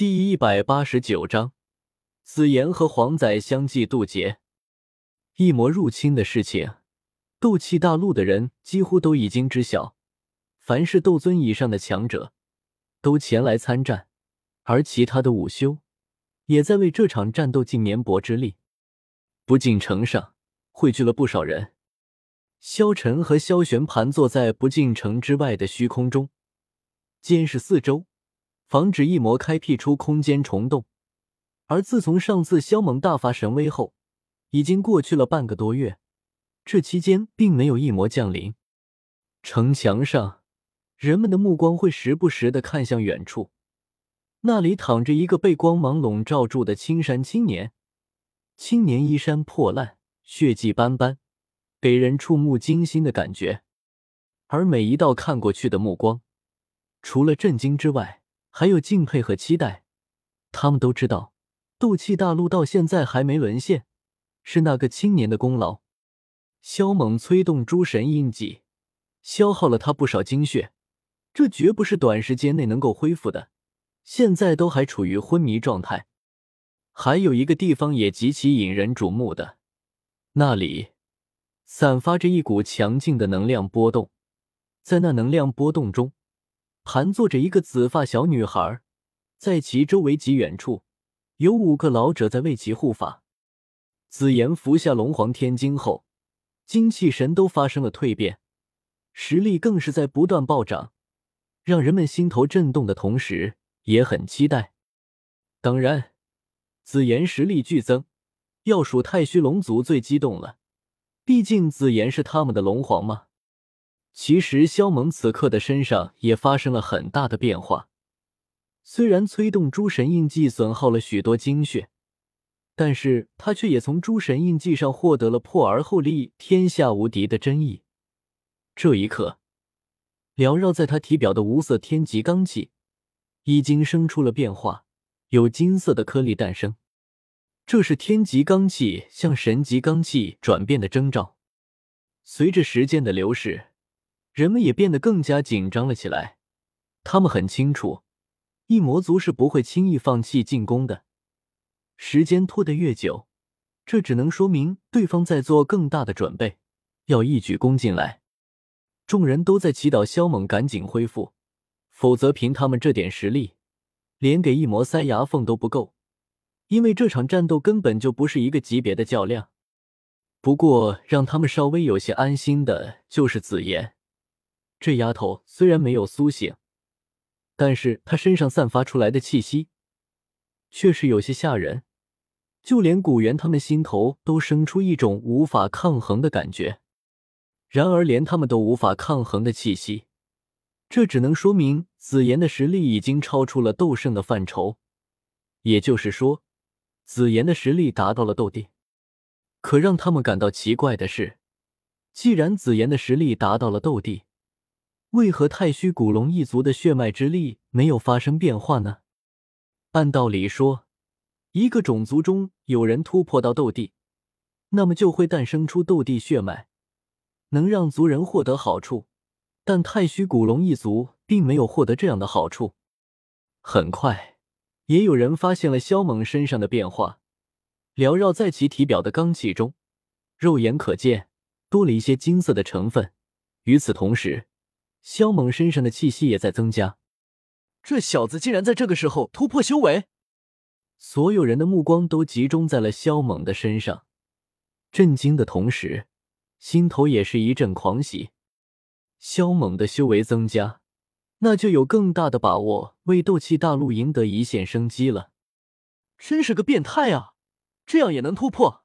第一百八十九章，紫妍和黄仔相继渡劫。异魔入侵的事情，斗气大陆的人几乎都已经知晓。凡是斗尊以上的强者，都前来参战，而其他的武修，也在为这场战斗尽绵薄之力。不进城上汇聚了不少人。萧晨和萧玄盘坐在不进城之外的虚空中，监视四周。防止异魔开辟出空间虫洞，而自从上次萧猛大发神威后，已经过去了半个多月，这期间并没有异魔降临。城墙上，人们的目光会时不时的看向远处，那里躺着一个被光芒笼罩住的青衫青年。青年衣衫破烂，血迹斑斑，给人触目惊心的感觉。而每一道看过去的目光，除了震惊之外，还有敬佩和期待，他们都知道，斗气大陆到现在还没沦陷，是那个青年的功劳。萧猛催动诸神印记，消耗了他不少精血，这绝不是短时间内能够恢复的。现在都还处于昏迷状态。还有一个地方也极其引人瞩目的，那里散发着一股强劲的能量波动，在那能量波动中。盘坐着一个紫发小女孩，在其周围极远处，有五个老者在为其护法。紫妍服下龙皇天晶后，精气神都发生了蜕变，实力更是在不断暴涨，让人们心头震动的同时也很期待。当然，紫妍实力剧增，要数太虚龙族最激动了，毕竟紫妍是他们的龙皇嘛。其实，萧猛此刻的身上也发生了很大的变化。虽然催动诸神印记损耗了许多精血，但是他却也从诸神印记上获得了破而后立、天下无敌的真意。这一刻，缭绕在他体表的无色天极罡气已经生出了变化，有金色的颗粒诞生。这是天极罡气向神极罡气转变的征兆。随着时间的流逝。人们也变得更加紧张了起来。他们很清楚，异魔族是不会轻易放弃进攻的。时间拖得越久，这只能说明对方在做更大的准备，要一举攻进来。众人都在祈祷萧猛赶紧恢复，否则凭他们这点实力，连给异魔塞牙缝都不够。因为这场战斗根本就不是一个级别的较量。不过，让他们稍微有些安心的就是紫妍。这丫头虽然没有苏醒，但是她身上散发出来的气息，却是有些吓人。就连古元他们心头都生出一种无法抗衡的感觉。然而，连他们都无法抗衡的气息，这只能说明紫妍的实力已经超出了斗圣的范畴。也就是说，紫妍的实力达到了斗帝。可让他们感到奇怪的是，既然紫妍的实力达到了斗帝，为何太虚古龙一族的血脉之力没有发生变化呢？按道理说，一个种族中有人突破到斗帝，那么就会诞生出斗帝血脉，能让族人获得好处。但太虚古龙一族并没有获得这样的好处。很快，也有人发现了萧猛身上的变化，缭绕在其体表的罡气中，肉眼可见多了一些金色的成分。与此同时，萧猛身上的气息也在增加，这小子竟然在这个时候突破修为！所有人的目光都集中在了萧猛的身上，震惊的同时，心头也是一阵狂喜。萧猛的修为增加，那就有更大的把握为斗气大陆赢得一线生机了。真是个变态啊！这样也能突破？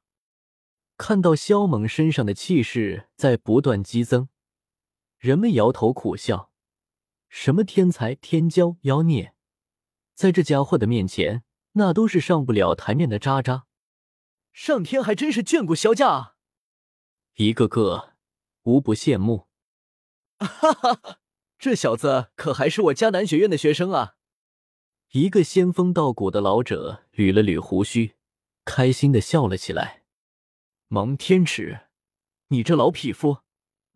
看到萧猛身上的气势在不断激增。人们摇头苦笑，什么天才、天骄、妖孽，在这家伙的面前，那都是上不了台面的渣渣。上天还真是眷顾萧家啊！一个个无不羡慕。哈哈哈，这小子可还是我迦南学院的学生啊！一个仙风道骨的老者捋了捋胡须，开心的笑了起来。蒙天池，你这老匹夫！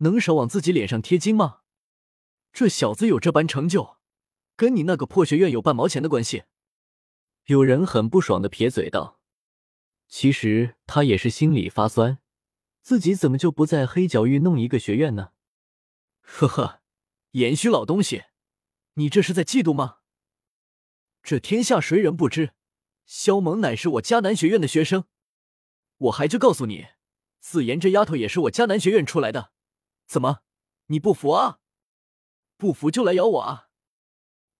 能少往自己脸上贴金吗？这小子有这般成就，跟你那个破学院有半毛钱的关系？有人很不爽的撇嘴道：“其实他也是心里发酸，自己怎么就不在黑角域弄一个学院呢？”呵呵，言虚老东西，你这是在嫉妒吗？这天下谁人不知，萧猛乃是我迦南学院的学生。我还就告诉你，紫妍这丫头也是我迦南学院出来的。怎么，你不服啊？不服就来咬我啊！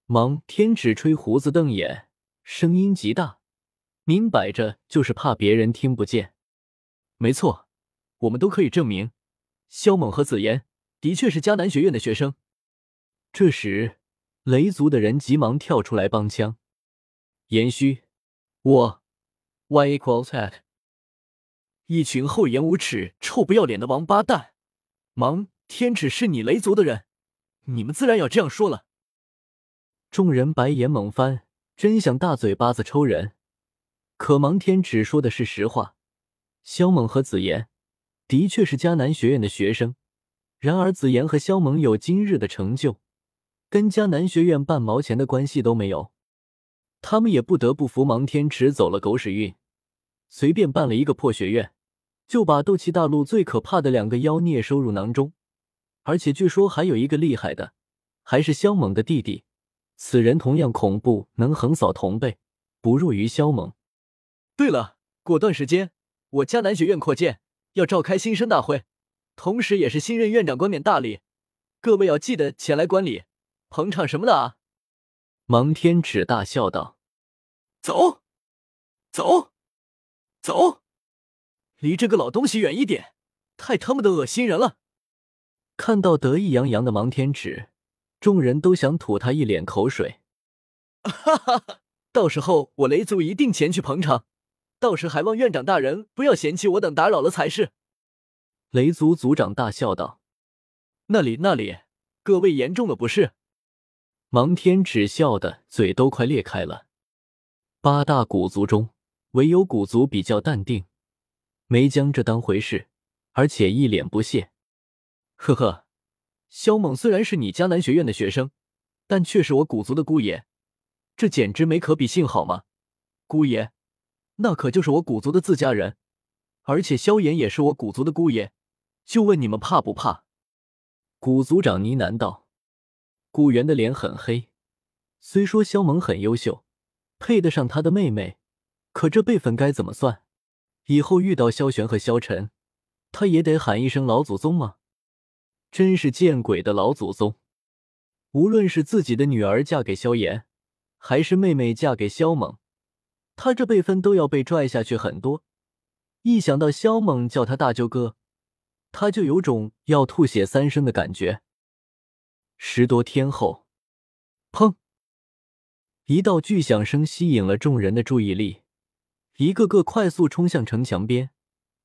忙天指吹胡子瞪眼，声音极大，明摆着就是怕别人听不见。没错，我们都可以证明，萧猛和紫妍的确是迦南学院的学生。这时。雷族的人急忙跳出来帮腔：“言虚，我 y equals at，一群厚颜无耻、臭不要脸的王八蛋！芒天尺是你雷族的人，你们自然要这样说了。”众人白眼猛翻，真想大嘴巴子抽人。可芒天尺说的是实话，萧猛和紫妍的确是迦南学院的学生。然而紫妍和萧猛有今日的成就。跟迦南学院半毛钱的关系都没有，他们也不得不服芒天池走了狗屎运，随便办了一个破学院，就把斗气大陆最可怕的两个妖孽收入囊中，而且据说还有一个厉害的，还是萧猛的弟弟，此人同样恐怖，能横扫同辈，不弱于萧猛。对了，过段时间我迦南学院扩建，要召开新生大会，同时也是新任院长冠冕大礼，各位要记得前来观礼。捧场什么的啊！芒天尺大笑道：“走，走，走，离这个老东西远一点，太他妈的恶心人了！”看到得意洋洋的芒天尺，众人都想吐他一脸口水。哈哈哈！到时候我雷族一定前去捧场，到时还望院长大人不要嫌弃我等打扰了才是。雷族族长大笑道：“那里那里，各位严重了不是？”芒天只笑的嘴都快裂开了。八大古族中，唯有古族比较淡定，没将这当回事，而且一脸不屑。呵呵，萧猛虽然是你迦南学院的学生，但却是我古族的姑爷，这简直没可比性，好吗？姑爷，那可就是我古族的自家人，而且萧炎也是我古族的姑爷，就问你们怕不怕？古族长呢喃道。古元的脸很黑，虽说萧猛很优秀，配得上他的妹妹，可这辈分该怎么算？以后遇到萧玄和萧晨，他也得喊一声老祖宗吗？真是见鬼的老祖宗！无论是自己的女儿嫁给萧炎，还是妹妹嫁给萧猛，他这辈分都要被拽下去很多。一想到萧猛叫他大舅哥，他就有种要吐血三升的感觉。十多天后，砰！一道巨响声吸引了众人的注意力，一个个快速冲向城墙边，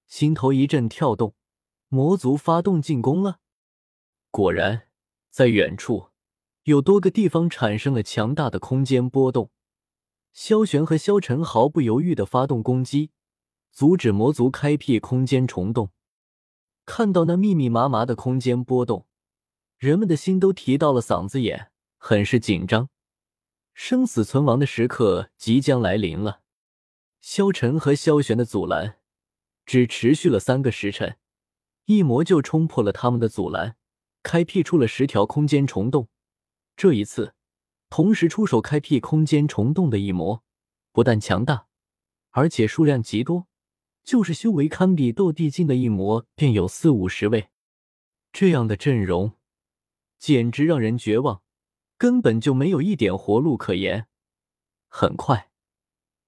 心头一阵跳动。魔族发动进攻了。果然，在远处有多个地方产生了强大的空间波动。萧玄和萧晨毫不犹豫的发动攻击，阻止魔族开辟空间虫洞。看到那密密麻麻的空间波动。人们的心都提到了嗓子眼，很是紧张。生死存亡的时刻即将来临了。萧晨和萧玄的阻拦只持续了三个时辰，一魔就冲破了他们的阻拦，开辟出了十条空间虫洞。这一次，同时出手开辟空间虫洞的一魔，不但强大，而且数量极多。就是修为堪比斗帝境的一魔，便有四五十位。这样的阵容。简直让人绝望，根本就没有一点活路可言。很快，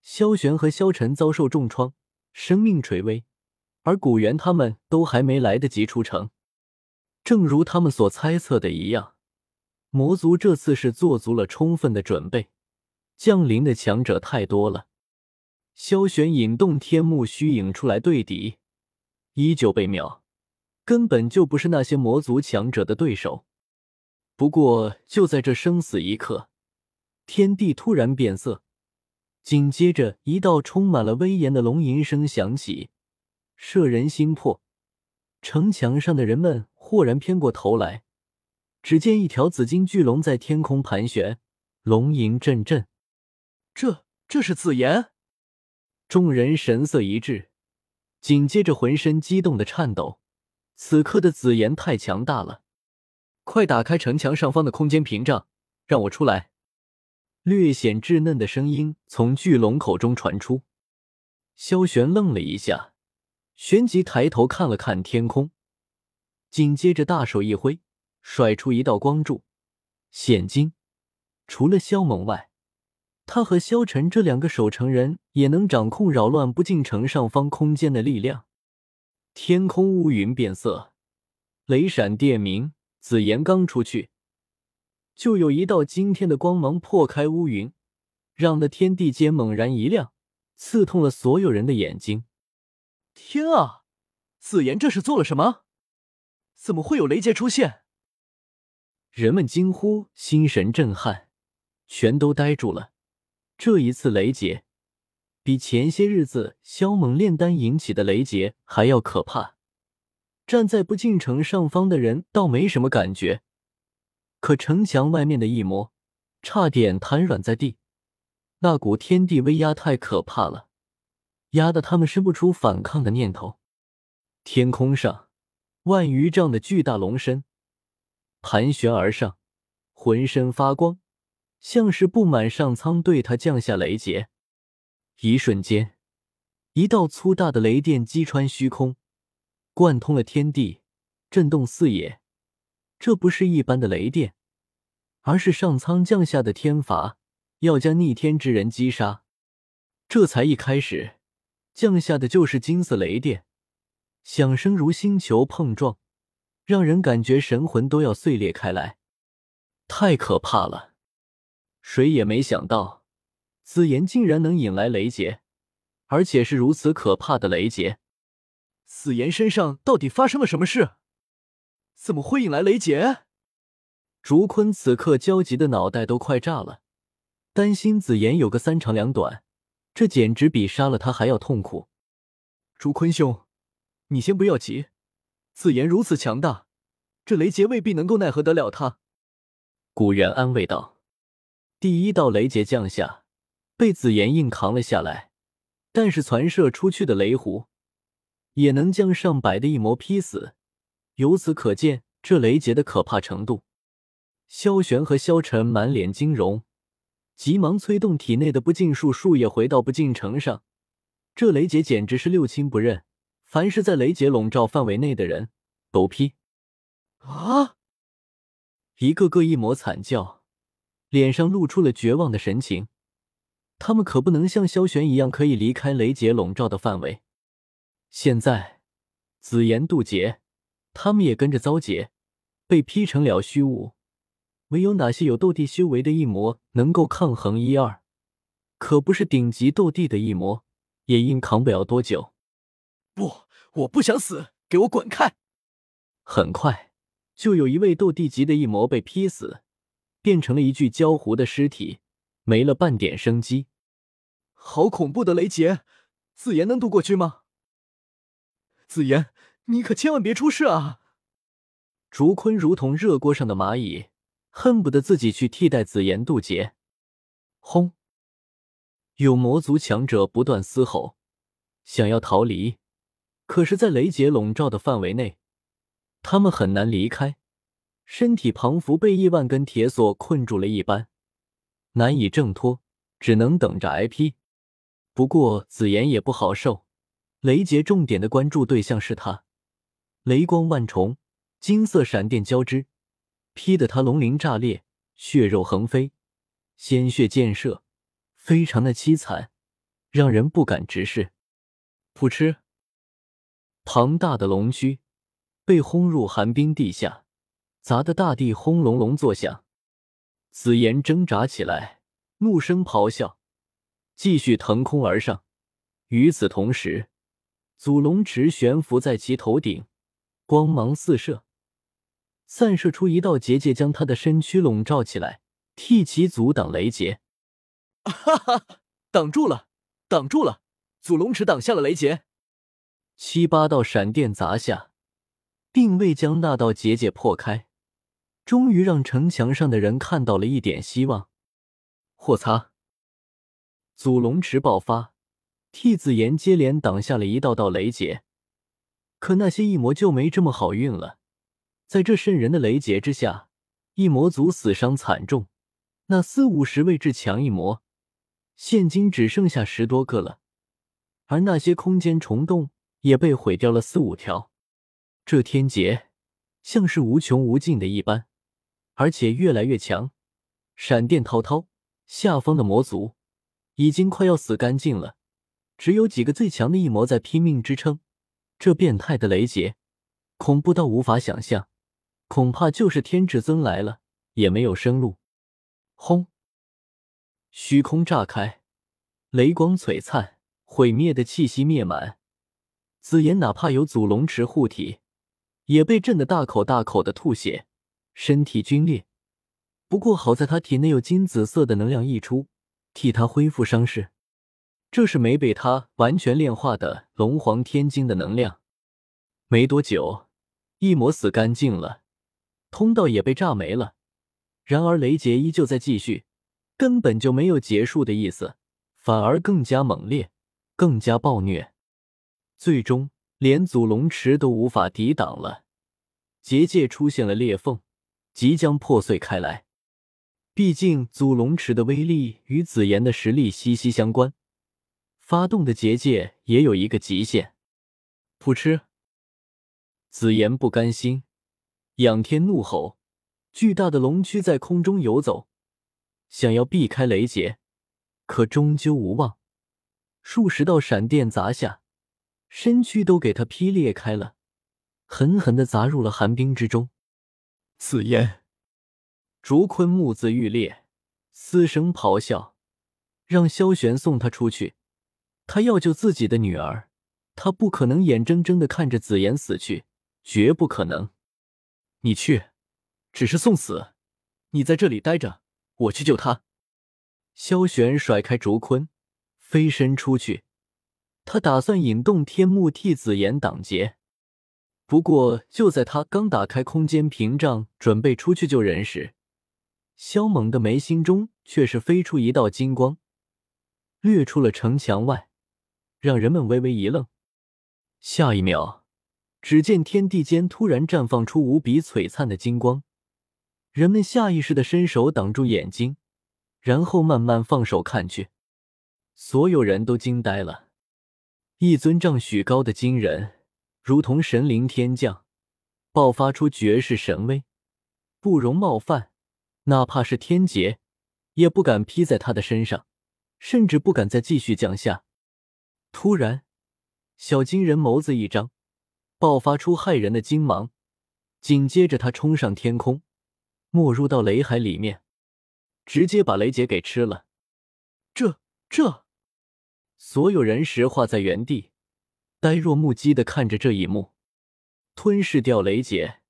萧玄和萧晨遭受重创，生命垂危，而古元他们都还没来得及出城。正如他们所猜测的一样，魔族这次是做足了充分的准备，降临的强者太多了。萧玄引动天幕虚影出来对敌，依旧被秒，根本就不是那些魔族强者的对手。不过，就在这生死一刻，天地突然变色，紧接着一道充满了威严的龙吟声响起，摄人心魄。城墙上的人们豁然偏过头来，只见一条紫金巨龙在天空盘旋，龙吟阵阵。这这是紫妍。众人神色一致，紧接着浑身激动的颤抖。此刻的紫妍太强大了，快打开城墙上方的空间屏障，让我出来！略显稚嫩的声音从巨龙口中传出。萧玄愣了一下，旋即抬头看了看天空，紧接着大手一挥，甩出一道光柱。现今，除了萧猛外，他和萧晨这两个守城人也能掌控扰乱不进城上方空间的力量。天空乌云变色，雷闪电鸣。紫炎刚出去，就有一道惊天的光芒破开乌云，让那天地间猛然一亮，刺痛了所有人的眼睛。天啊！紫妍这是做了什么？怎么会有雷劫出现？人们惊呼，心神震撼，全都呆住了。这一次雷劫。比前些日子萧猛炼丹引起的雷劫还要可怕。站在不进城上方的人倒没什么感觉，可城墙外面的一魔差点瘫软在地。那股天地威压太可怕了，压得他们生不出反抗的念头。天空上，万余丈的巨大龙身盘旋而上，浑身发光，像是布满上苍，对他降下雷劫。一瞬间，一道粗大的雷电击穿虚空，贯通了天地，震动四野。这不是一般的雷电，而是上苍降下的天罚，要将逆天之人击杀。这才一开始，降下的就是金色雷电，响声如星球碰撞，让人感觉神魂都要碎裂开来，太可怕了！谁也没想到。紫炎竟然能引来雷劫，而且是如此可怕的雷劫。紫炎身上到底发生了什么事？怎么会引来雷劫？竹坤此刻焦急的脑袋都快炸了，担心紫妍有个三长两短，这简直比杀了他还要痛苦。竹坤兄，你先不要急，紫妍如此强大，这雷劫未必能够奈何得了他。古元安慰道：“第一道雷劫降下。”被紫妍硬扛了下来，但是传射出去的雷弧也能将上百的一魔劈死，由此可见这雷劫的可怕程度。萧玄和萧晨满脸惊容，急忙催动体内的不净术树叶回到不净城上。这雷劫简直是六亲不认，凡是在雷劫笼罩范围内的人都劈。啊！一个个一抹惨叫，脸上露出了绝望的神情。他们可不能像萧玄一样可以离开雷劫笼罩的范围。现在紫炎渡劫，他们也跟着遭劫，被劈成了虚无。唯有哪些有斗帝修为的异魔能够抗衡一二？可不是顶级斗帝的异魔，也硬扛不了多久。不，我不想死，给我滚开！很快，就有一位斗帝级的异魔被劈死，变成了一具焦糊的尸体。没了半点生机，好恐怖的雷劫！紫妍能渡过去吗？紫妍，你可千万别出事啊！竹坤如同热锅上的蚂蚁，恨不得自己去替代紫妍渡劫。轰！有魔族强者不断嘶吼，想要逃离，可是，在雷劫笼罩的范围内，他们很难离开，身体庞佛被亿万根铁锁困住了一般。难以挣脱，只能等着挨劈。不过紫妍也不好受，雷劫重点的关注对象是他，雷光万重，金色闪电交织，劈得他龙鳞炸裂，血肉横飞，鲜血溅射，非常的凄惨，让人不敢直视。噗嗤，庞大的龙躯被轰入寒冰地下，砸得大地轰隆隆作响。紫炎挣扎起来，怒声咆哮，继续腾空而上。与此同时，祖龙池悬浮在其头顶，光芒四射，散射出一道结界，将他的身躯笼罩起来，替其阻挡雷劫。哈哈，挡住了，挡住了！祖龙池挡下了雷劫。七八道闪电砸下，并未将那道结界破开。终于让城墙上的人看到了一点希望。我擦！祖龙池爆发，替紫妍接连挡下了一道道雷劫。可那些异魔就没这么好运了，在这渗人的雷劫之下，异魔族死伤惨重。那四五十位至强异魔，现今只剩下十多个了，而那些空间虫洞也被毁掉了四五条。这天劫像是无穷无尽的一般，而且越来越强，闪电滔滔，下方的魔族已经快要死干净了，只有几个最强的异魔在拼命支撑。这变态的雷劫，恐怖到无法想象，恐怕就是天至尊来了也没有生路。轰！虚空炸开，雷光璀璨，毁灭的气息灭满。紫妍哪怕有祖龙池护体，也被震得大口大口的吐血，身体皲裂。不过好在他体内有金紫色的能量溢出，替他恢复伤势。这是没被他完全炼化的龙皇天晶的能量。没多久，一魔死干净了，通道也被炸没了。然而雷劫依旧在继续，根本就没有结束的意思，反而更加猛烈，更加暴虐。最终，连祖龙池都无法抵挡了，结界出现了裂缝，即将破碎开来。毕竟，祖龙池的威力与紫妍的实力息息相关，发动的结界也有一个极限。噗嗤！紫妍不甘心，仰天怒吼。巨大的龙躯在空中游走，想要避开雷劫，可终究无望。数十道闪电砸下，身躯都给他劈裂开了，狠狠的砸入了寒冰之中。紫烟，竹坤目眦欲裂，嘶声咆哮，让萧玄送他出去。他要救自己的女儿，他不可能眼睁睁的看着紫妍死去，绝不可能。你去。只是送死，你在这里待着，我去救他。萧玄甩开竹坤，飞身出去。他打算引动天幕替紫妍挡劫。不过，就在他刚打开空间屏障，准备出去救人时，萧猛的眉心中却是飞出一道金光，掠出了城墙外，让人们微微一愣。下一秒，只见天地间突然绽放出无比璀璨的金光。人们下意识的伸手挡住眼睛，然后慢慢放手看去。所有人都惊呆了。一尊丈许高的金人，如同神灵天降，爆发出绝世神威，不容冒犯。哪怕是天劫，也不敢劈在他的身上，甚至不敢再继续降下。突然，小金人眸子一张，爆发出骇人的金芒，紧接着他冲上天空。没入到雷海里面，直接把雷劫给吃了。这这，所有人石化在原地，呆若木鸡的看着这一幕。吞噬掉雷劫，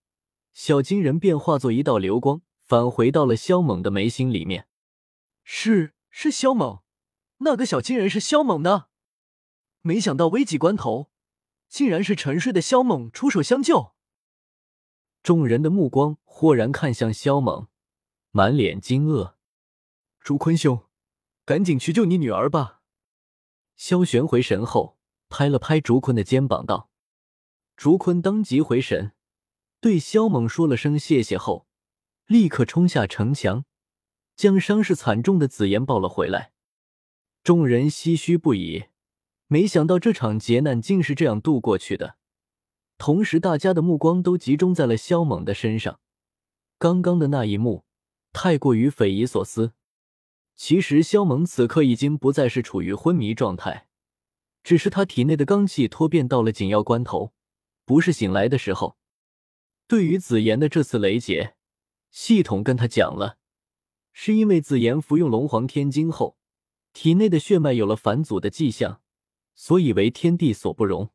小金人便化作一道流光，返回到了萧猛的眉心里面。是是萧猛，那个小金人是萧猛的。没想到危急关头，竟然是沉睡的萧猛出手相救。众人的目光豁然看向萧猛，满脸惊愕。竹坤兄，赶紧去救你女儿吧！萧玄回神后，拍了拍竹坤的肩膀，道：“竹坤当即回神，对萧猛说了声谢谢后，立刻冲下城墙，将伤势惨重的紫妍抱了回来。”众人唏嘘不已，没想到这场劫难竟是这样度过去的。同时，大家的目光都集中在了萧猛的身上。刚刚的那一幕太过于匪夷所思。其实，萧猛此刻已经不再是处于昏迷状态，只是他体内的罡气脱变到了紧要关头，不是醒来的时候。对于紫妍的这次雷劫，系统跟他讲了，是因为紫妍服用龙皇天晶后，体内的血脉有了返祖的迹象，所以为天地所不容。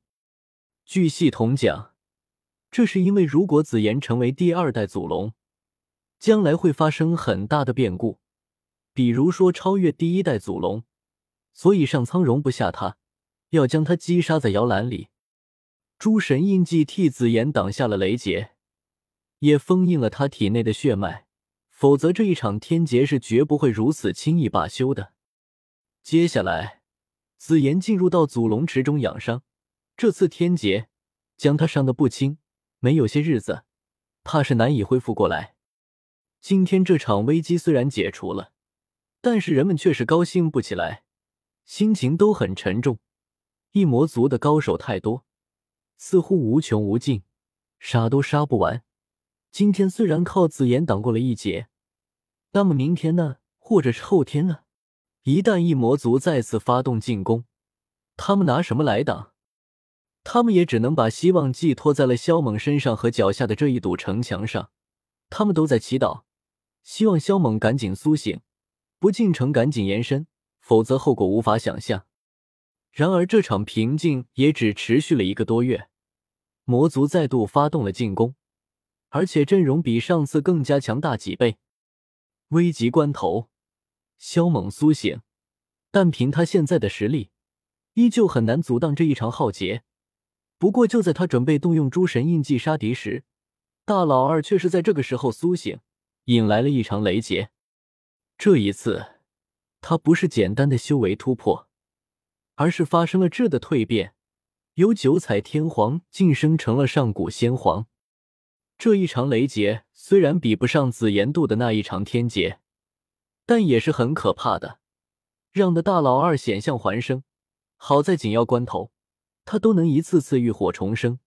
据系统讲，这是因为如果紫妍成为第二代祖龙，将来会发生很大的变故，比如说超越第一代祖龙，所以上苍容不下他，要将他击杀在摇篮里。诸神印记替紫妍挡下了雷劫，也封印了他体内的血脉，否则这一场天劫是绝不会如此轻易罢休的。接下来，紫妍进入到祖龙池中养伤。这次天劫将他伤得不轻，没有些日子，怕是难以恢复过来。今天这场危机虽然解除了，但是人们却是高兴不起来，心情都很沉重。异魔族的高手太多，似乎无穷无尽，杀都杀不完。今天虽然靠紫妍挡过了一劫，那么明天呢？或者是后天呢？一旦异魔族再次发动进攻，他们拿什么来挡？他们也只能把希望寄托在了萧猛身上和脚下的这一堵城墙上。他们都在祈祷。希望萧猛赶紧苏醒，不进城赶紧延伸，否则后果无法想象。然而这场平静也只持续了一个多月，魔族再度发动了进攻，而且阵容比上次更加强大几倍。危急关头，萧猛苏醒，但凭他现在的实力，依旧很难阻挡这一场浩劫。不过就在他准备动用诸神印记杀敌时，大老二却是在这个时候苏醒。引来了一场雷劫。这一次，他不是简单的修为突破，而是发生了质的蜕变，由九彩天皇晋升成了上古仙皇。这一场雷劫虽然比不上紫炎渡的那一场天劫，但也是很可怕的，让的大老二险象环生。好在紧要关头，他都能一次次浴火重生。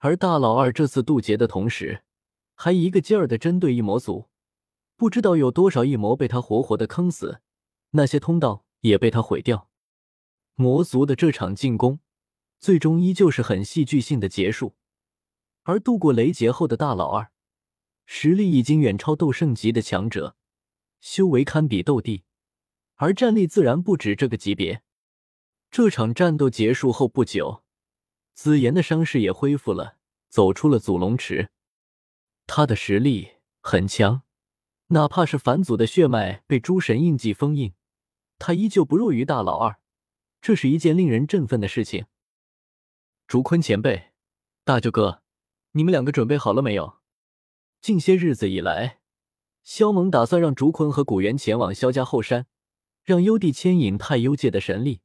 而大老二这次渡劫的同时，还一个劲儿的针对异魔族，不知道有多少异魔被他活活的坑死，那些通道也被他毁掉。魔族的这场进攻，最终依旧是很戏剧性的结束。而度过雷劫后的大老二，实力已经远超斗圣级的强者，修为堪比斗帝，而战力自然不止这个级别。这场战斗结束后不久，紫妍的伤势也恢复了，走出了祖龙池。他的实力很强，哪怕是返祖的血脉被诸神印记封印，他依旧不弱于大老二，这是一件令人振奋的事情。竹坤前辈，大舅哥，你们两个准备好了没有？近些日子以来，萧猛打算让竹坤和古元前往萧家后山，让幽帝牵引太幽界的神力，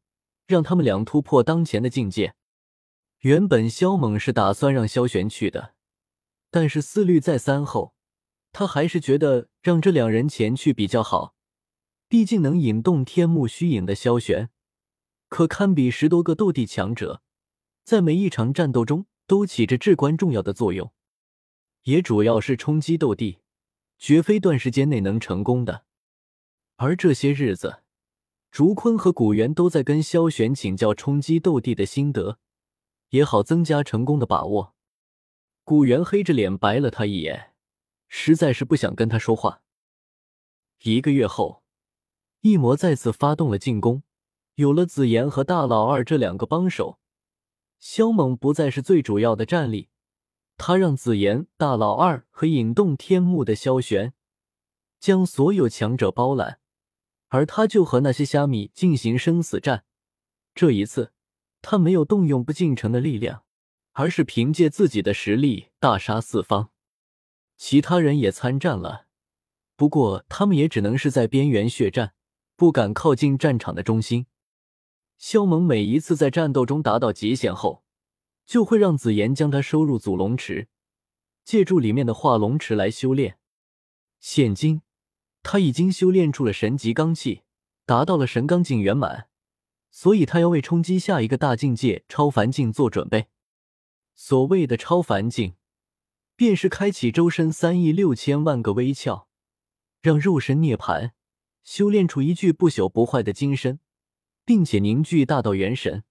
让他们俩突破当前的境界。原本萧猛是打算让萧玄去的。但是思虑再三后，他还是觉得让这两人前去比较好。毕竟能引动天幕虚影的萧玄，可堪比十多个斗帝强者，在每一场战斗中都起着至关重要的作用，也主要是冲击斗帝，绝非短时间内能成功的。而这些日子，竹坤和古元都在跟萧玄请教冲击斗帝的心得，也好增加成功的把握。古元黑着脸白了他一眼，实在是不想跟他说话。一个月后，异魔再次发动了进攻，有了紫妍和大老二这两个帮手，萧猛不再是最主要的战力。他让紫妍、大老二和引动天幕的萧玄将所有强者包揽，而他就和那些虾米进行生死战。这一次，他没有动用不进城的力量。而是凭借自己的实力大杀四方，其他人也参战了，不过他们也只能是在边缘血战，不敢靠近战场的中心。萧猛每一次在战斗中达到极限后，就会让紫妍将他收入祖龙池，借助里面的化龙池来修炼。现今他已经修炼出了神级罡气，达到了神罡境圆满，所以他要为冲击下一个大境界超凡境做准备。所谓的超凡境，便是开启周身三亿六千万个微窍，让肉身涅槃，修炼出一具不朽不坏的金身，并且凝聚大道元神。